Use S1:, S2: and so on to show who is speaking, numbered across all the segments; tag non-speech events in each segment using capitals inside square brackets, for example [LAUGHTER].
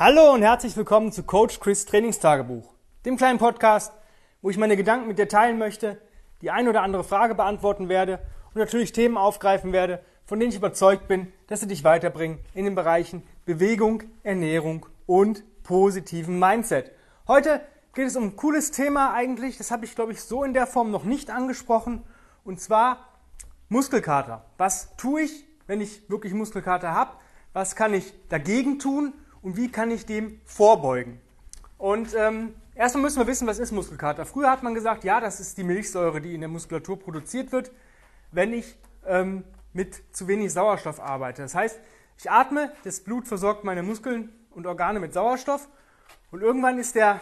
S1: Hallo und herzlich willkommen zu Coach Chris Trainingstagebuch, dem kleinen Podcast, wo ich meine Gedanken mit dir teilen möchte, die ein oder andere Frage beantworten werde und natürlich Themen aufgreifen werde, von denen ich überzeugt bin, dass sie dich weiterbringen in den Bereichen Bewegung, Ernährung und positiven Mindset. Heute geht es um ein cooles Thema eigentlich, das habe ich glaube ich so in der Form noch nicht angesprochen und zwar Muskelkater. Was tue ich, wenn ich wirklich Muskelkater habe? Was kann ich dagegen tun? Und wie kann ich dem vorbeugen. Und ähm, erstmal müssen wir wissen, was ist Muskelkater. Früher hat man gesagt, ja, das ist die Milchsäure, die in der Muskulatur produziert wird, wenn ich ähm, mit zu wenig Sauerstoff arbeite. Das heißt, ich atme, das Blut versorgt meine Muskeln und Organe mit Sauerstoff und irgendwann ist der,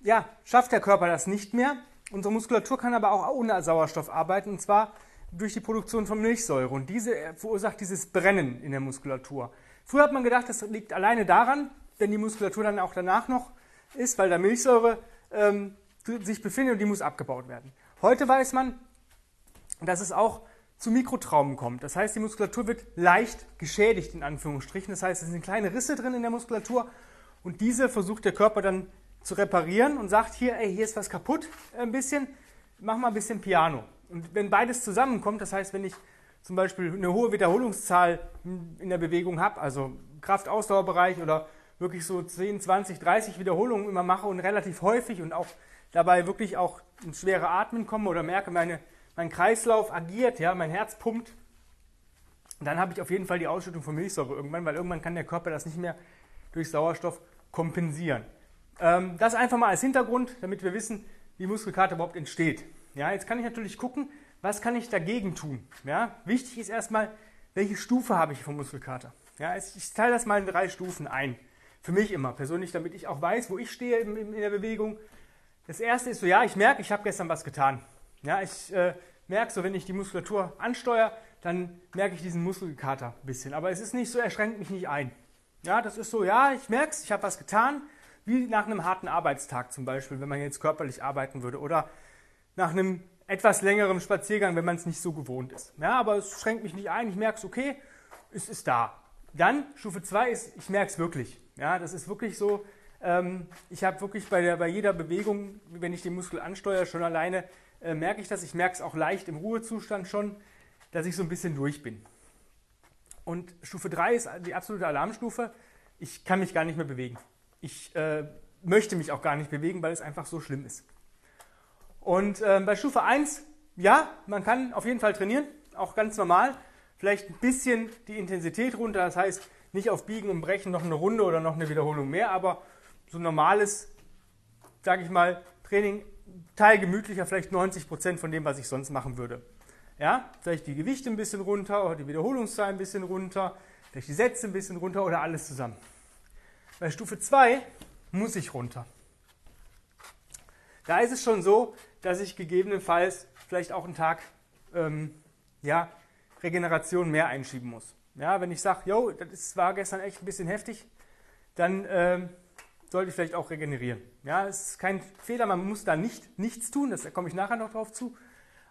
S1: ja, schafft der Körper das nicht mehr. Unsere Muskulatur kann aber auch ohne Sauerstoff arbeiten und zwar durch die Produktion von Milchsäure und diese verursacht dieses Brennen in der Muskulatur. Früher hat man gedacht, das liegt alleine daran, wenn die Muskulatur dann auch danach noch ist, weil da Milchsäure ähm, sich befindet und die muss abgebaut werden. Heute weiß man, dass es auch zu Mikrotraumen kommt. Das heißt, die Muskulatur wird leicht geschädigt, in Anführungsstrichen. Das heißt, es sind kleine Risse drin in der Muskulatur und diese versucht der Körper dann zu reparieren und sagt hier, ey, hier ist was kaputt, ein bisschen, mach mal ein bisschen Piano. Und wenn beides zusammenkommt, das heißt, wenn ich zum Beispiel eine hohe Wiederholungszahl in der Bewegung habe, also Kraftausdauerbereich oder wirklich so 10, 20, 30 Wiederholungen immer mache und relativ häufig und auch dabei wirklich auch ins schwere Atmen komme oder merke, meine, mein Kreislauf agiert, ja, mein Herz pumpt, dann habe ich auf jeden Fall die Ausschüttung von Milchsäure irgendwann, weil irgendwann kann der Körper das nicht mehr durch Sauerstoff kompensieren. Ähm, das einfach mal als Hintergrund, damit wir wissen, wie Muskelkater überhaupt entsteht. Ja, jetzt kann ich natürlich gucken, was kann ich dagegen tun? Ja, wichtig ist erstmal, welche Stufe habe ich vom Muskelkater? Ja, ich teile das mal in drei Stufen ein. Für mich immer persönlich, damit ich auch weiß, wo ich stehe in, in der Bewegung. Das erste ist so, ja, ich merke, ich habe gestern was getan. Ja, ich äh, merke so, wenn ich die Muskulatur ansteuere, dann merke ich diesen Muskelkater ein bisschen. Aber es ist nicht so, er schränkt mich nicht ein. Ja, das ist so, ja, ich merke es, ich habe was getan, wie nach einem harten Arbeitstag zum Beispiel, wenn man jetzt körperlich arbeiten würde. Oder nach einem etwas längerem Spaziergang, wenn man es nicht so gewohnt ist. Ja, aber es schränkt mich nicht ein, ich merke es, okay, es ist da. Dann Stufe 2 ist, ich merke es wirklich. Ja, das ist wirklich so, ähm, ich habe wirklich bei, der, bei jeder Bewegung, wenn ich den Muskel ansteuere, schon alleine äh, merke ich das. Ich merke es auch leicht im Ruhezustand schon, dass ich so ein bisschen durch bin. Und Stufe 3 ist die absolute Alarmstufe. Ich kann mich gar nicht mehr bewegen. Ich äh, möchte mich auch gar nicht bewegen, weil es einfach so schlimm ist. Und äh, bei Stufe 1, ja, man kann auf jeden Fall trainieren, auch ganz normal. Vielleicht ein bisschen die Intensität runter, das heißt nicht auf Biegen und Brechen noch eine Runde oder noch eine Wiederholung mehr, aber so normales, sage ich mal, Training, teilgemütlicher, vielleicht 90 Prozent von dem, was ich sonst machen würde. Ja, vielleicht die Gewichte ein bisschen runter oder die Wiederholungszahl ein bisschen runter, vielleicht die Sätze ein bisschen runter oder alles zusammen. Bei Stufe 2 muss ich runter. Da ist es schon so, dass ich gegebenenfalls vielleicht auch einen Tag ähm, ja, Regeneration mehr einschieben muss. Ja, wenn ich sage, yo, das war gestern echt ein bisschen heftig, dann ähm, sollte ich vielleicht auch regenerieren. Ja, es ist kein Fehler, man muss da nicht nichts tun, da komme ich nachher noch drauf zu.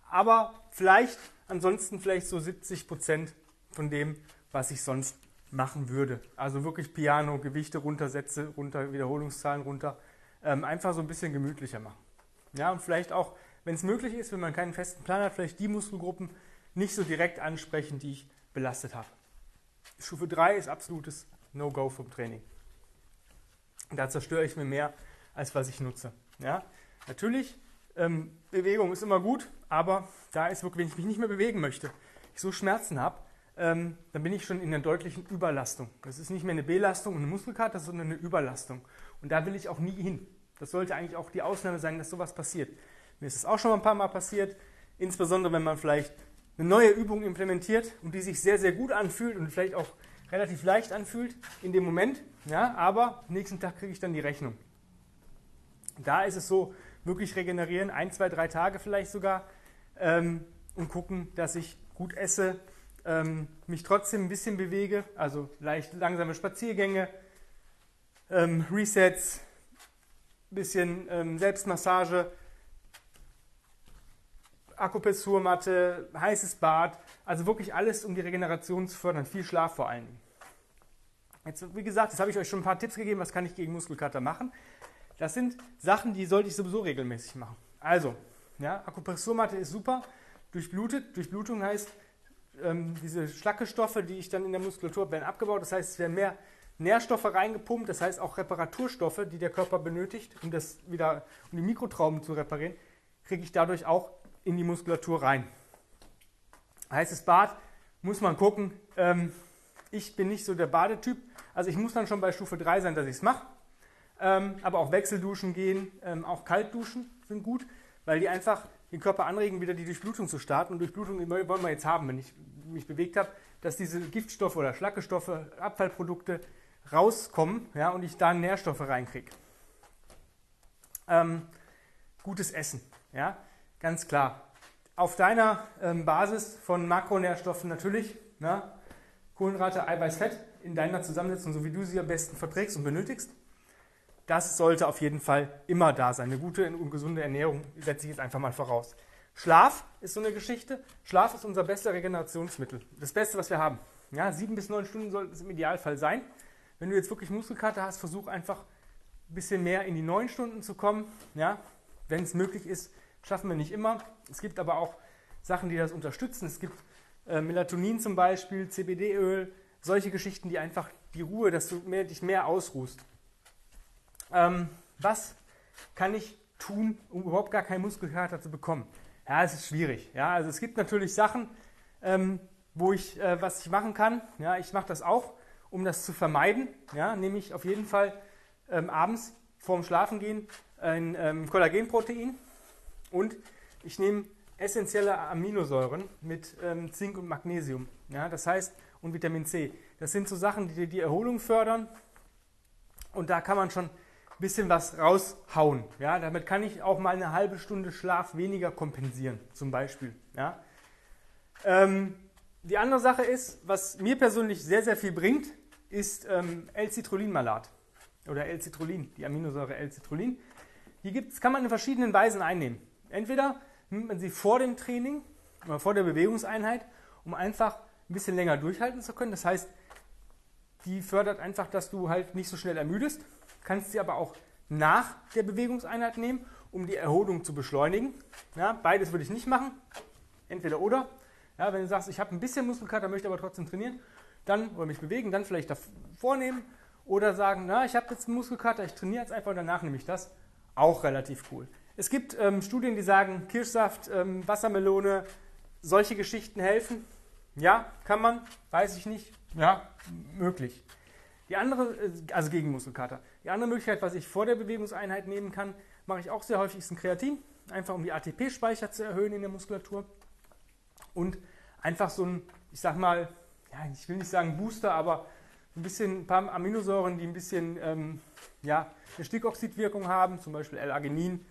S1: Aber vielleicht ansonsten vielleicht so 70 Prozent von dem, was ich sonst machen würde. Also wirklich Piano, Gewichte runter, Sätze runter, Wiederholungszahlen runter. Ähm, einfach so ein bisschen gemütlicher machen. Ja, und vielleicht auch, wenn es möglich ist, wenn man keinen festen Plan hat, vielleicht die Muskelgruppen nicht so direkt ansprechen, die ich belastet habe. Stufe 3 ist absolutes No-Go vom Training. Da zerstöre ich mir mehr, als was ich nutze. Ja? Natürlich, ähm, Bewegung ist immer gut, aber da ist wirklich, wenn ich mich nicht mehr bewegen möchte, ich so Schmerzen habe, ähm, dann bin ich schon in einer deutlichen Überlastung. Das ist nicht mehr eine Belastung und eine Muskelkater, sondern eine Überlastung. Und da will ich auch nie hin. Das sollte eigentlich auch die Ausnahme sein, dass sowas passiert. Mir ist es auch schon ein paar Mal passiert, insbesondere wenn man vielleicht eine neue Übung implementiert und die sich sehr, sehr gut anfühlt und vielleicht auch relativ leicht anfühlt in dem Moment, ja, aber nächsten Tag kriege ich dann die Rechnung. Da ist es so, wirklich regenerieren, ein, zwei, drei Tage vielleicht sogar ähm, und gucken, dass ich gut esse, ähm, mich trotzdem ein bisschen bewege, also leicht langsame Spaziergänge, ähm, Resets, bisschen ähm, Selbstmassage, Jetzt, wie gesagt, das habe ich euch schon ein paar Tipps gegeben, was kann ich gegen Muskelkater machen. Das sind Sachen, die sollte ich sowieso regelmäßig machen. Also, ja, Akupressurmatte ist super, durchblutet. Durchblutung heißt, ähm, diese Schlackestoffe, die ich dann in der Muskulatur werden abgebaut. Das heißt, es werden mehr Nährstoffe reingepumpt, das heißt auch Reparaturstoffe, die der Körper benötigt, um das wieder, um die Mikrotrauben zu reparieren, kriege ich dadurch auch in die Muskulatur rein. Heißes Bad muss man gucken. Ähm, ich bin nicht so der Badetyp, also ich muss dann schon bei Stufe 3 sein, dass ich es mache. Ähm, aber auch Wechselduschen gehen, ähm, auch Kaltduschen sind gut, weil die einfach den Körper anregen, wieder die Durchblutung zu starten. Und Durchblutung wollen wir jetzt haben, wenn ich mich bewegt habe, dass diese Giftstoffe oder Schlackestoffe, Abfallprodukte rauskommen ja, und ich da Nährstoffe reinkriege. Ähm, gutes Essen, ja, ganz klar. Auf deiner ähm, Basis von Makronährstoffen natürlich, na, ne, Kohlenhydrate, Eiweiß, Fett in deiner Zusammensetzung, so wie du sie am besten verträgst und benötigst. Das sollte auf jeden Fall immer da sein. Eine gute und gesunde Ernährung setze ich jetzt einfach mal voraus. Schlaf ist so eine Geschichte. Schlaf ist unser bester Regenerationsmittel. Das Beste, was wir haben. Ja, sieben bis neun Stunden sollte es im Idealfall sein. Wenn du jetzt wirklich Muskelkater hast, versuch einfach ein bisschen mehr in die neun Stunden zu kommen. Ja, wenn es möglich ist, schaffen wir nicht immer. Es gibt aber auch Sachen, die das unterstützen. Es gibt äh, Melatonin zum Beispiel, CBD-Öl, solche Geschichten, die einfach die Ruhe, dass du mehr, dich mehr ausruhst. Ähm, was kann ich tun, um überhaupt gar keinen Muskelkater zu bekommen? Ja, es ist schwierig. Ja, also es gibt natürlich Sachen, ähm, wo ich, äh, was ich machen kann. Ja, ich mache das auch, um das zu vermeiden. Ja, nehme ich auf jeden Fall ähm, abends vorm Schlafengehen ein ähm, Kollagenprotein und ich nehme essentielle Aminosäuren mit ähm, Zink und Magnesium. Ja, das heißt, und Vitamin C. Das sind so Sachen, die die Erholung fördern. Und da kann man schon ein bisschen was raushauen. Ja, damit kann ich auch mal eine halbe Stunde Schlaf weniger kompensieren, zum Beispiel. Ja. Ähm, die andere Sache ist, was mir persönlich sehr, sehr viel bringt, ist ähm, L-Citrullinmalat oder L-Citrulin, die Aminosäure L-Citrulin. Die gibt's, kann man in verschiedenen Weisen einnehmen. Entweder nimmt man sie vor dem Training oder vor der Bewegungseinheit, um einfach ein bisschen länger durchhalten zu können. Das heißt, die fördert einfach, dass du halt nicht so schnell ermüdest. Kannst sie aber auch nach der Bewegungseinheit nehmen, um die Erholung zu beschleunigen. Ja, beides würde ich nicht machen. Entweder oder. Ja, wenn du sagst, ich habe ein bisschen Muskelkater, möchte aber trotzdem trainieren, dann oder mich bewegen, dann vielleicht davor nehmen. Oder sagen, na, ich habe jetzt einen Muskelkater, ich trainiere jetzt einfach und danach nehme ich das. Auch relativ cool. Es gibt ähm, Studien, die sagen, Kirschsaft, ähm, Wassermelone, solche Geschichten helfen. Ja, kann man, weiß ich nicht. Ja, möglich. Die andere, äh, also gegen Muskelkater. Die andere Möglichkeit, was ich vor der Bewegungseinheit nehmen kann, mache ich auch sehr häufig, ist ein Kreatin. Einfach um die ATP-Speicher zu erhöhen in der Muskulatur. Und einfach so ein, ich sag mal, ja, ich will nicht sagen Booster, aber ein bisschen ein paar Aminosäuren, die ein bisschen ähm, ja, eine Stickoxidwirkung haben, zum Beispiel L-Arginin,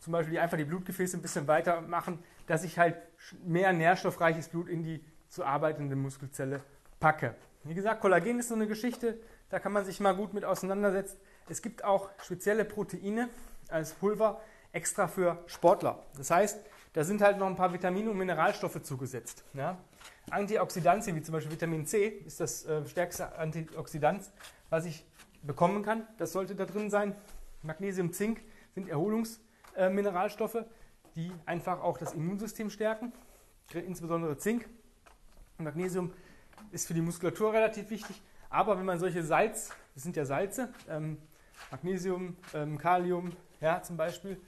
S1: zum Beispiel, die einfach die Blutgefäße ein bisschen weiter machen, dass ich halt mehr nährstoffreiches Blut in die zu arbeitende Muskelzelle packe. Wie gesagt, Kollagen ist so eine Geschichte, da kann man sich mal gut mit auseinandersetzen. Es gibt auch spezielle Proteine als Pulver extra für Sportler. Das heißt, da sind halt noch ein paar Vitamine und Mineralstoffe zugesetzt. Ja? Antioxidantien, wie zum Beispiel Vitamin C, ist das äh, stärkste Antioxidant, was ich bekommen kann. Das sollte da drin sein. Magnesium, Zink sind Erholungsmineralstoffe, äh, die einfach auch das Immunsystem stärken, insbesondere Zink. Magnesium ist für die Muskulatur relativ wichtig, aber wenn man solche Salz, das sind ja Salze, ähm, Magnesium, ähm, Kalium, ja, zum Beispiel,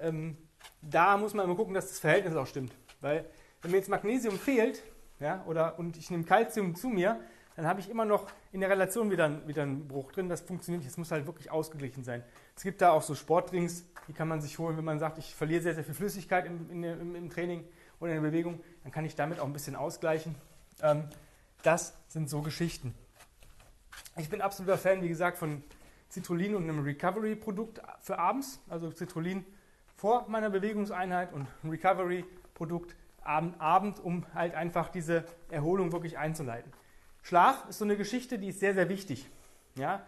S1: ähm, da muss man immer gucken, dass das Verhältnis auch stimmt. Weil wenn mir jetzt Magnesium fehlt, ja, oder, und ich nehme Kalzium zu mir, dann habe ich immer noch in der Relation wieder, wieder einen Bruch drin. Das funktioniert nicht. Es muss halt wirklich ausgeglichen sein. Es gibt da auch so Sportdrinks, die kann man sich holen, wenn man sagt, ich verliere sehr, sehr viel Flüssigkeit im, im, im Training oder in der Bewegung. Dann kann ich damit auch ein bisschen ausgleichen. Ähm, das sind so Geschichten. Ich bin absoluter Fan, wie gesagt, von Citrullin und einem Recovery-Produkt für abends. Also Citrullin vor meiner Bewegungseinheit und Recovery-Produkt Abend, Abend, um halt einfach diese Erholung wirklich einzuleiten. Schlaf ist so eine Geschichte, die ist sehr, sehr wichtig. Ja,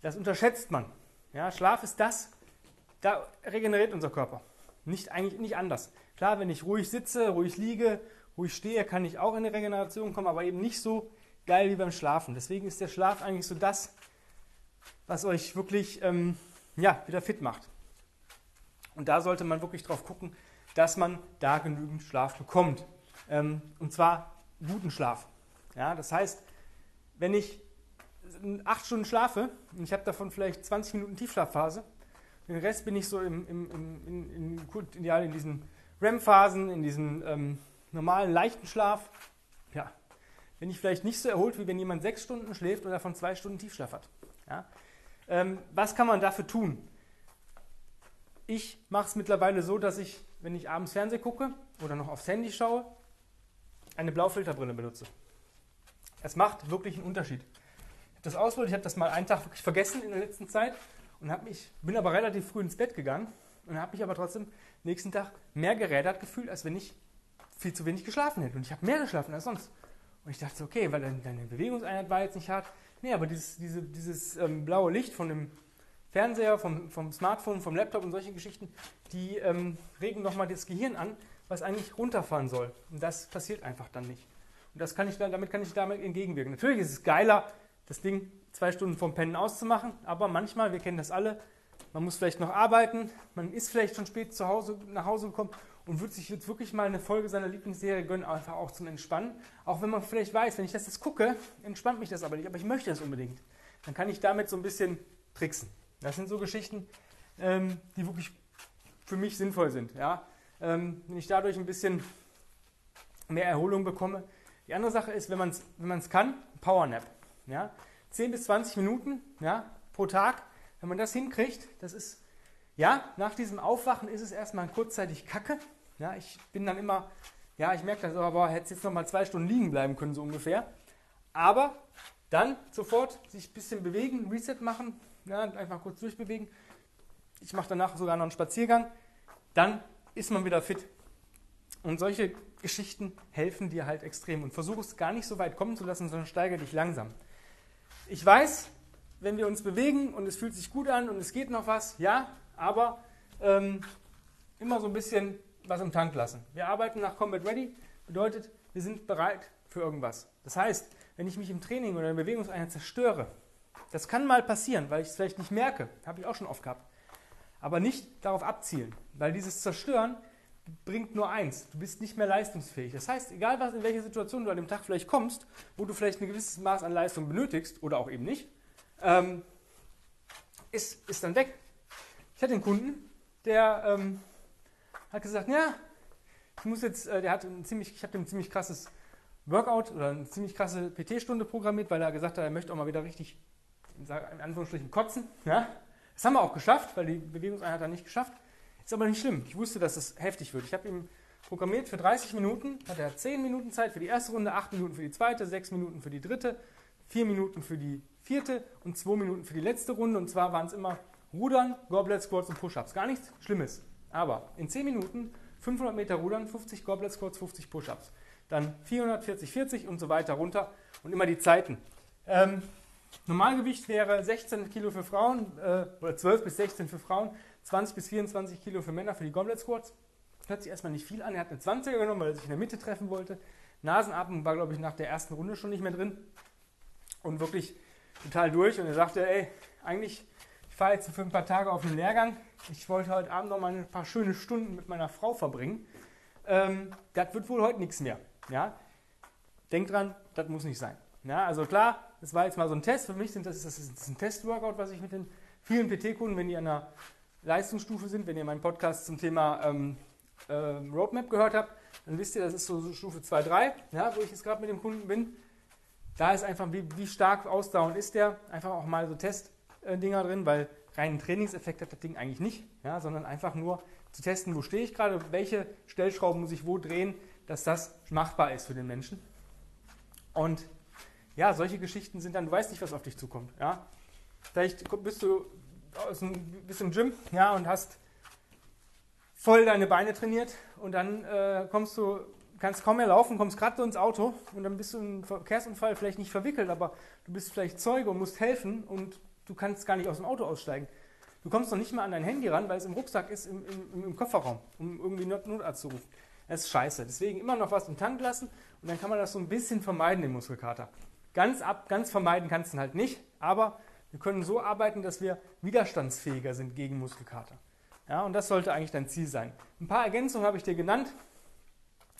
S1: das unterschätzt man. Ja, Schlaf ist das, da regeneriert unser Körper. Nicht, eigentlich nicht anders. Klar, wenn ich ruhig sitze, ruhig liege, ruhig stehe, kann ich auch in eine Regeneration kommen, aber eben nicht so geil wie beim Schlafen. Deswegen ist der Schlaf eigentlich so das, was euch wirklich ähm, ja, wieder fit macht. Und da sollte man wirklich drauf gucken, dass man da genügend Schlaf bekommt. Ähm, und zwar guten Schlaf. Ja, das heißt, wenn ich acht Stunden schlafe und ich habe davon vielleicht 20 Minuten Tiefschlafphase, den Rest bin ich so im, im, im, in, in, ideal in diesen REM-Phasen, in diesem ähm, normalen, leichten Schlaf. Ja, bin ich vielleicht nicht so erholt, wie wenn jemand sechs Stunden schläft oder davon zwei Stunden Tiefschlaf hat. Ja? Ähm, was kann man dafür tun? Ich mache es mittlerweile so, dass ich, wenn ich abends Fernsehen gucke oder noch aufs Handy schaue, eine Blaufilterbrille benutze. Es macht wirklich einen Unterschied. Ich habe das ausprobiert, ich habe das mal einen Tag wirklich vergessen in der letzten Zeit und mich, bin aber relativ früh ins Bett gegangen und habe mich aber trotzdem nächsten Tag mehr gerädert gefühlt, als wenn ich viel zu wenig geschlafen hätte. Und ich habe mehr geschlafen als sonst. Und ich dachte, okay, weil deine Bewegungseinheit war jetzt nicht hart. Nee, aber dieses, diese, dieses ähm, blaue Licht von dem Fernseher, vom, vom Smartphone, vom Laptop und solche Geschichten, die ähm, regen nochmal das Gehirn an, was eigentlich runterfahren soll. Und das passiert einfach dann nicht. Und das kann ich damit kann ich damit entgegenwirken. Natürlich ist es geiler, das Ding zwei Stunden vom Pennen auszumachen, aber manchmal, wir kennen das alle, man muss vielleicht noch arbeiten, man ist vielleicht schon spät zu Hause, nach Hause gekommen und wird sich jetzt wirklich mal eine Folge seiner Lieblingsserie gönnen, einfach auch zum Entspannen. Auch wenn man vielleicht weiß, wenn ich das jetzt gucke, entspannt mich das aber nicht, aber ich möchte das unbedingt. Dann kann ich damit so ein bisschen tricksen. Das sind so Geschichten, ähm, die wirklich für mich sinnvoll sind. Ja? Ähm, wenn ich dadurch ein bisschen mehr Erholung bekomme. Die andere Sache ist, wenn man es wenn kann, Powernap. Ja? 10 bis 20 Minuten ja, pro Tag. Wenn man das hinkriegt, das ist, ja, nach diesem Aufwachen ist es erstmal kurzzeitig kacke. Ja, ich bin dann immer, ja, ich merke das, aber hätte jetzt noch mal zwei Stunden liegen bleiben können, so ungefähr. Aber dann sofort sich ein bisschen bewegen, Reset machen, ja, einfach kurz durchbewegen. Ich mache danach sogar noch einen Spaziergang. Dann ist man wieder fit. Und solche Geschichten helfen dir halt extrem. Und versuche es gar nicht so weit kommen zu lassen, sondern steigere dich langsam. Ich weiß, wenn wir uns bewegen und es fühlt sich gut an und es geht noch was, ja, aber ähm, immer so ein bisschen was im Tank lassen. Wir arbeiten nach Combat Ready, bedeutet, wir sind bereit für irgendwas. Das heißt, wenn ich mich im Training oder in der Bewegungseinheit zerstöre, das kann mal passieren, weil ich es vielleicht nicht merke, habe ich auch schon oft gehabt, aber nicht darauf abzielen, weil dieses Zerstören bringt nur eins, du bist nicht mehr leistungsfähig. Das heißt, egal was, in welche Situation du an dem Tag vielleicht kommst, wo du vielleicht ein gewisses Maß an Leistung benötigst oder auch eben nicht, ähm, ist, ist dann weg. Ich hatte einen Kunden, der ähm, hat gesagt, ja, ich muss jetzt, äh, der hat ein ziemlich, ich habe ein ziemlich krasses Workout oder eine ziemlich krasse PT-Stunde programmiert, weil er gesagt hat, er möchte auch mal wieder richtig, in Anführungsstrichen, kotzen. Ja? Das haben wir auch geschafft, weil die Bewegungseinheit hat er nicht geschafft. Ist aber nicht schlimm. Ich wusste, dass es heftig wird. Ich habe ihm programmiert für 30 Minuten, hat er 10 Minuten Zeit für die erste Runde, 8 Minuten für die zweite, 6 Minuten für die dritte, 4 Minuten für die vierte und 2 Minuten für die letzte Runde. Und zwar waren es immer Rudern, Goblet Squats und Push-Ups. Gar nichts Schlimmes. Aber in 10 Minuten 500 Meter Rudern, 50 Goblet Squats, 50 Push-Ups. Dann 440, 40 und so weiter runter und immer die Zeiten. Ähm, Normalgewicht wäre 16 Kilo für Frauen äh, oder 12 bis 16 für Frauen, 20 bis 24 Kilo für Männer für die Goblet Squats. Hört sich erstmal nicht viel an. Er hat eine 20er genommen, weil er sich in der Mitte treffen wollte. Nasenatmung war, glaube ich, nach der ersten Runde schon nicht mehr drin. Und wirklich total durch. Und er sagte, ey, eigentlich, ich fahre jetzt für ein paar Tage auf einen Lehrgang. Ich wollte heute Abend noch mal ein paar schöne Stunden mit meiner Frau verbringen. Ähm, das wird wohl heute nichts mehr. Ja? Denkt dran, das muss nicht sein. Ja, also klar, das war jetzt mal so ein Test. Für mich sind das, das ist ein Test-Workout, was ich mit den vielen PT-Kunden, wenn die an der Leistungsstufe sind, wenn ihr meinen Podcast zum Thema ähm, äh, Roadmap gehört habt, dann wisst ihr, das ist so Stufe 2, 3, ja, wo ich jetzt gerade mit dem Kunden bin. Da ist einfach, wie, wie stark ausdauernd ist der, einfach auch mal so Testdinger drin, weil reinen Trainingseffekt hat das Ding eigentlich nicht, ja, sondern einfach nur zu testen, wo stehe ich gerade, welche Stellschrauben muss ich wo drehen, dass das machbar ist für den Menschen. Und ja, solche Geschichten sind dann, du weißt nicht, was auf dich zukommt. Ja? Vielleicht bist du aus dem, bist im Gym ja, und hast voll deine Beine trainiert und dann äh, kommst du, kannst kaum mehr laufen, kommst gerade ins Auto und dann bist du im Verkehrsunfall vielleicht nicht verwickelt, aber du bist vielleicht Zeuge und musst helfen und du kannst gar nicht aus dem Auto aussteigen. Du kommst noch nicht mal an dein Handy ran, weil es im Rucksack ist, im, im, im Kofferraum, um irgendwie Notarzt zu rufen. Das ist scheiße. Deswegen immer noch was im Tank lassen und dann kann man das so ein bisschen vermeiden, den Muskelkater. Ganz, ab, ganz vermeiden kannst du ihn halt nicht, aber wir können so arbeiten, dass wir widerstandsfähiger sind gegen Muskelkater. Ja, und das sollte eigentlich dein Ziel sein. Ein paar Ergänzungen habe ich dir genannt.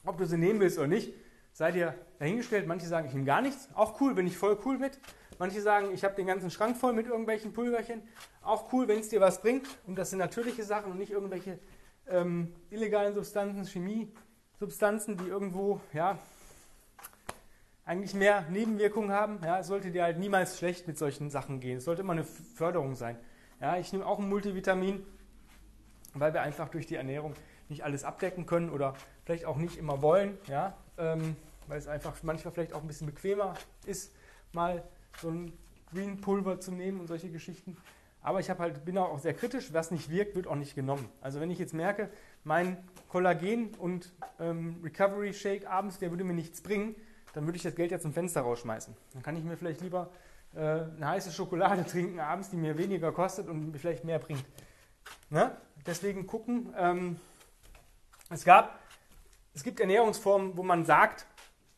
S1: Ob du sie nehmen willst oder nicht, sei dir dahingestellt. Manche sagen, ich nehme gar nichts. Auch cool, bin ich voll cool mit. Manche sagen, ich habe den ganzen Schrank voll mit irgendwelchen Pulverchen. Auch cool, wenn es dir was bringt. Und das sind natürliche Sachen und nicht irgendwelche ähm, illegalen Substanzen, Chemiesubstanzen, die irgendwo ja, eigentlich mehr Nebenwirkungen haben. Ja, sollte dir halt niemals schlecht mit solchen Sachen gehen. Es sollte immer eine Förderung sein. Ja, ich nehme auch ein Multivitamin, weil wir einfach durch die Ernährung nicht alles abdecken können oder vielleicht auch nicht immer wollen. Ja, ähm, weil es einfach manchmal vielleicht auch ein bisschen bequemer ist, mal so ein Green Pulver zu nehmen und solche Geschichten. Aber ich halt, bin auch sehr kritisch, was nicht wirkt, wird auch nicht genommen. Also wenn ich jetzt merke, mein Kollagen und ähm, Recovery Shake abends, der würde mir nichts bringen, dann würde ich das Geld ja zum Fenster rausschmeißen. Dann kann ich mir vielleicht lieber äh, eine heiße Schokolade [LAUGHS] trinken abends, die mir weniger kostet und mir vielleicht mehr bringt. Ne? Deswegen gucken. Ähm, es gab, es gibt Ernährungsformen, wo man sagt,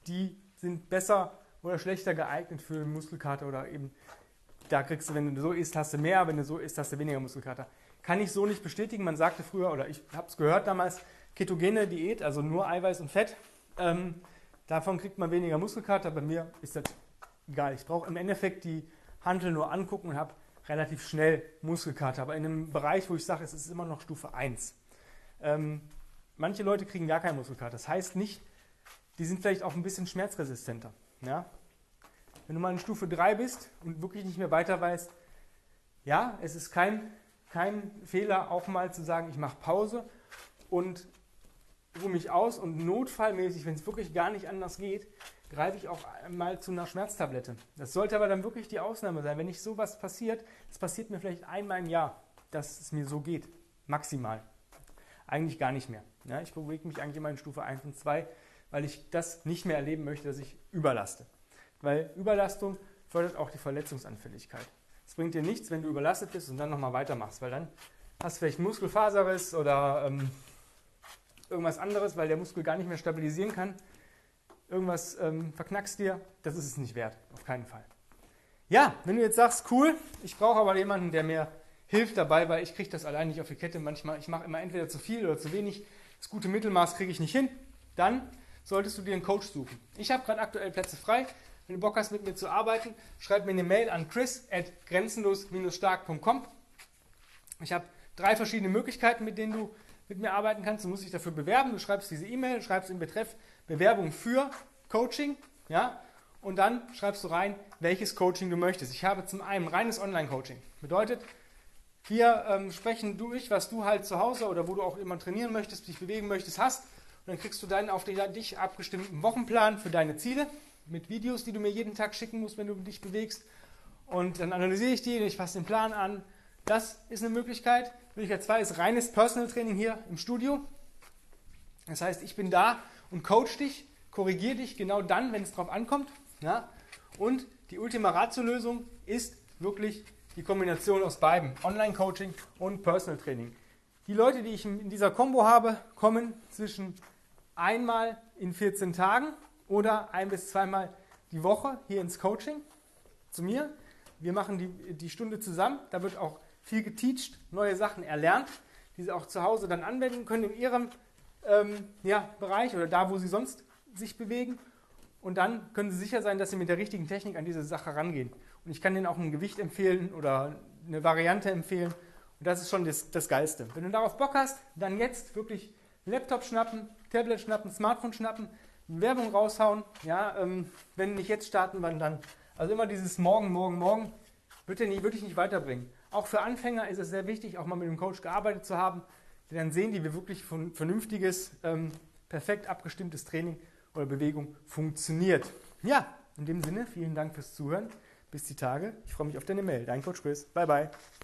S1: die sind besser oder schlechter geeignet für Muskelkater oder eben da kriegst du, wenn du so isst, hast du mehr, wenn du so isst, hast du weniger Muskelkater. Kann ich so nicht bestätigen. Man sagte früher, oder ich habe es gehört damals, ketogene Diät, also nur Eiweiß und Fett. Ähm, davon kriegt man weniger Muskelkater. Bei mir ist das egal. Ich brauche im Endeffekt die Hantel nur angucken und habe relativ schnell Muskelkater. Aber in einem Bereich, wo ich sage, es ist immer noch Stufe 1. Ähm, manche Leute kriegen gar keinen Muskelkater. Das heißt nicht, die sind vielleicht auch ein bisschen schmerzresistenter. Ja? Wenn du mal in Stufe 3 bist und wirklich nicht mehr weiter weißt, ja, es ist kein, kein Fehler, auch mal zu sagen, ich mache Pause und ruhe mich aus und notfallmäßig, wenn es wirklich gar nicht anders geht, greife ich auch mal zu einer Schmerztablette. Das sollte aber dann wirklich die Ausnahme sein. Wenn nicht sowas passiert, das passiert mir vielleicht einmal im Jahr, dass es mir so geht. Maximal. Eigentlich gar nicht mehr. Ja, ich bewege mich eigentlich immer in Stufe 1 und 2, weil ich das nicht mehr erleben möchte, dass ich überlaste. Weil Überlastung fördert auch die Verletzungsanfälligkeit. Es bringt dir nichts, wenn du überlastet bist und dann nochmal weitermachst, weil dann hast du vielleicht Muskelfaserriss oder ähm, irgendwas anderes, weil der Muskel gar nicht mehr stabilisieren kann. Irgendwas ähm, verknackst dir, das ist es nicht wert, auf keinen Fall. Ja, wenn du jetzt sagst, cool, ich brauche aber jemanden, der mir hilft dabei, weil ich kriege das allein nicht auf die Kette. Manchmal, ich mache immer entweder zu viel oder zu wenig. Das gute Mittelmaß kriege ich nicht hin. Dann solltest du dir einen Coach suchen. Ich habe gerade aktuell Plätze frei. Wenn du Bock hast, mit mir zu arbeiten, schreib mir eine Mail an chris at grenzenlos-stark.com. Ich habe drei verschiedene Möglichkeiten, mit denen du mit mir arbeiten kannst. Du musst dich dafür bewerben. Du schreibst diese E-Mail, schreibst im Betreff Bewerbung für Coaching, ja, und dann schreibst du rein, welches Coaching du möchtest. Ich habe zum einen reines Online-Coaching. Bedeutet, wir ähm, sprechen durch, was du halt zu Hause oder wo du auch immer trainieren möchtest, dich bewegen möchtest, hast. Und dann kriegst du dann auf dich abgestimmten Wochenplan für deine Ziele mit Videos, die du mir jeden Tag schicken musst, wenn du dich bewegst. Und dann analysiere ich die, ich fasse den Plan an. Das ist eine Möglichkeit. Möglichkeit 2 ist reines Personal Training hier im Studio. Das heißt, ich bin da und coach dich, korrigiere dich genau dann, wenn es drauf ankommt. Ja? Und die Ultima Ratio-Lösung ist wirklich die Kombination aus beiden, Online-Coaching und Personal Training. Die Leute, die ich in dieser Combo habe, kommen zwischen einmal in 14 Tagen oder ein bis zweimal die Woche hier ins Coaching zu mir. Wir machen die, die Stunde zusammen. Da wird auch viel geteacht, neue Sachen erlernt, die Sie auch zu Hause dann anwenden können in Ihrem ähm, ja, Bereich oder da, wo Sie sonst sich bewegen. Und dann können Sie sicher sein, dass Sie mit der richtigen Technik an diese Sache rangehen. Und ich kann Ihnen auch ein Gewicht empfehlen oder eine Variante empfehlen. Und das ist schon das, das Geilste. Wenn du darauf Bock hast, dann jetzt wirklich Laptop schnappen, Tablet schnappen, Smartphone schnappen, Werbung raushauen. Ja, ähm, wenn nicht jetzt starten, wann dann? Also immer dieses Morgen, Morgen, Morgen wird dir nicht, wirklich nicht weiterbringen. Auch für Anfänger ist es sehr wichtig, auch mal mit dem Coach gearbeitet zu haben, denn dann sehen die, wie wirklich vernünftiges, ähm, perfekt abgestimmtes Training oder Bewegung funktioniert. Ja, in dem Sinne, vielen Dank fürs Zuhören. Bis die Tage. Ich freue mich auf deine Mail. Dein Coach Chris. Bye, bye.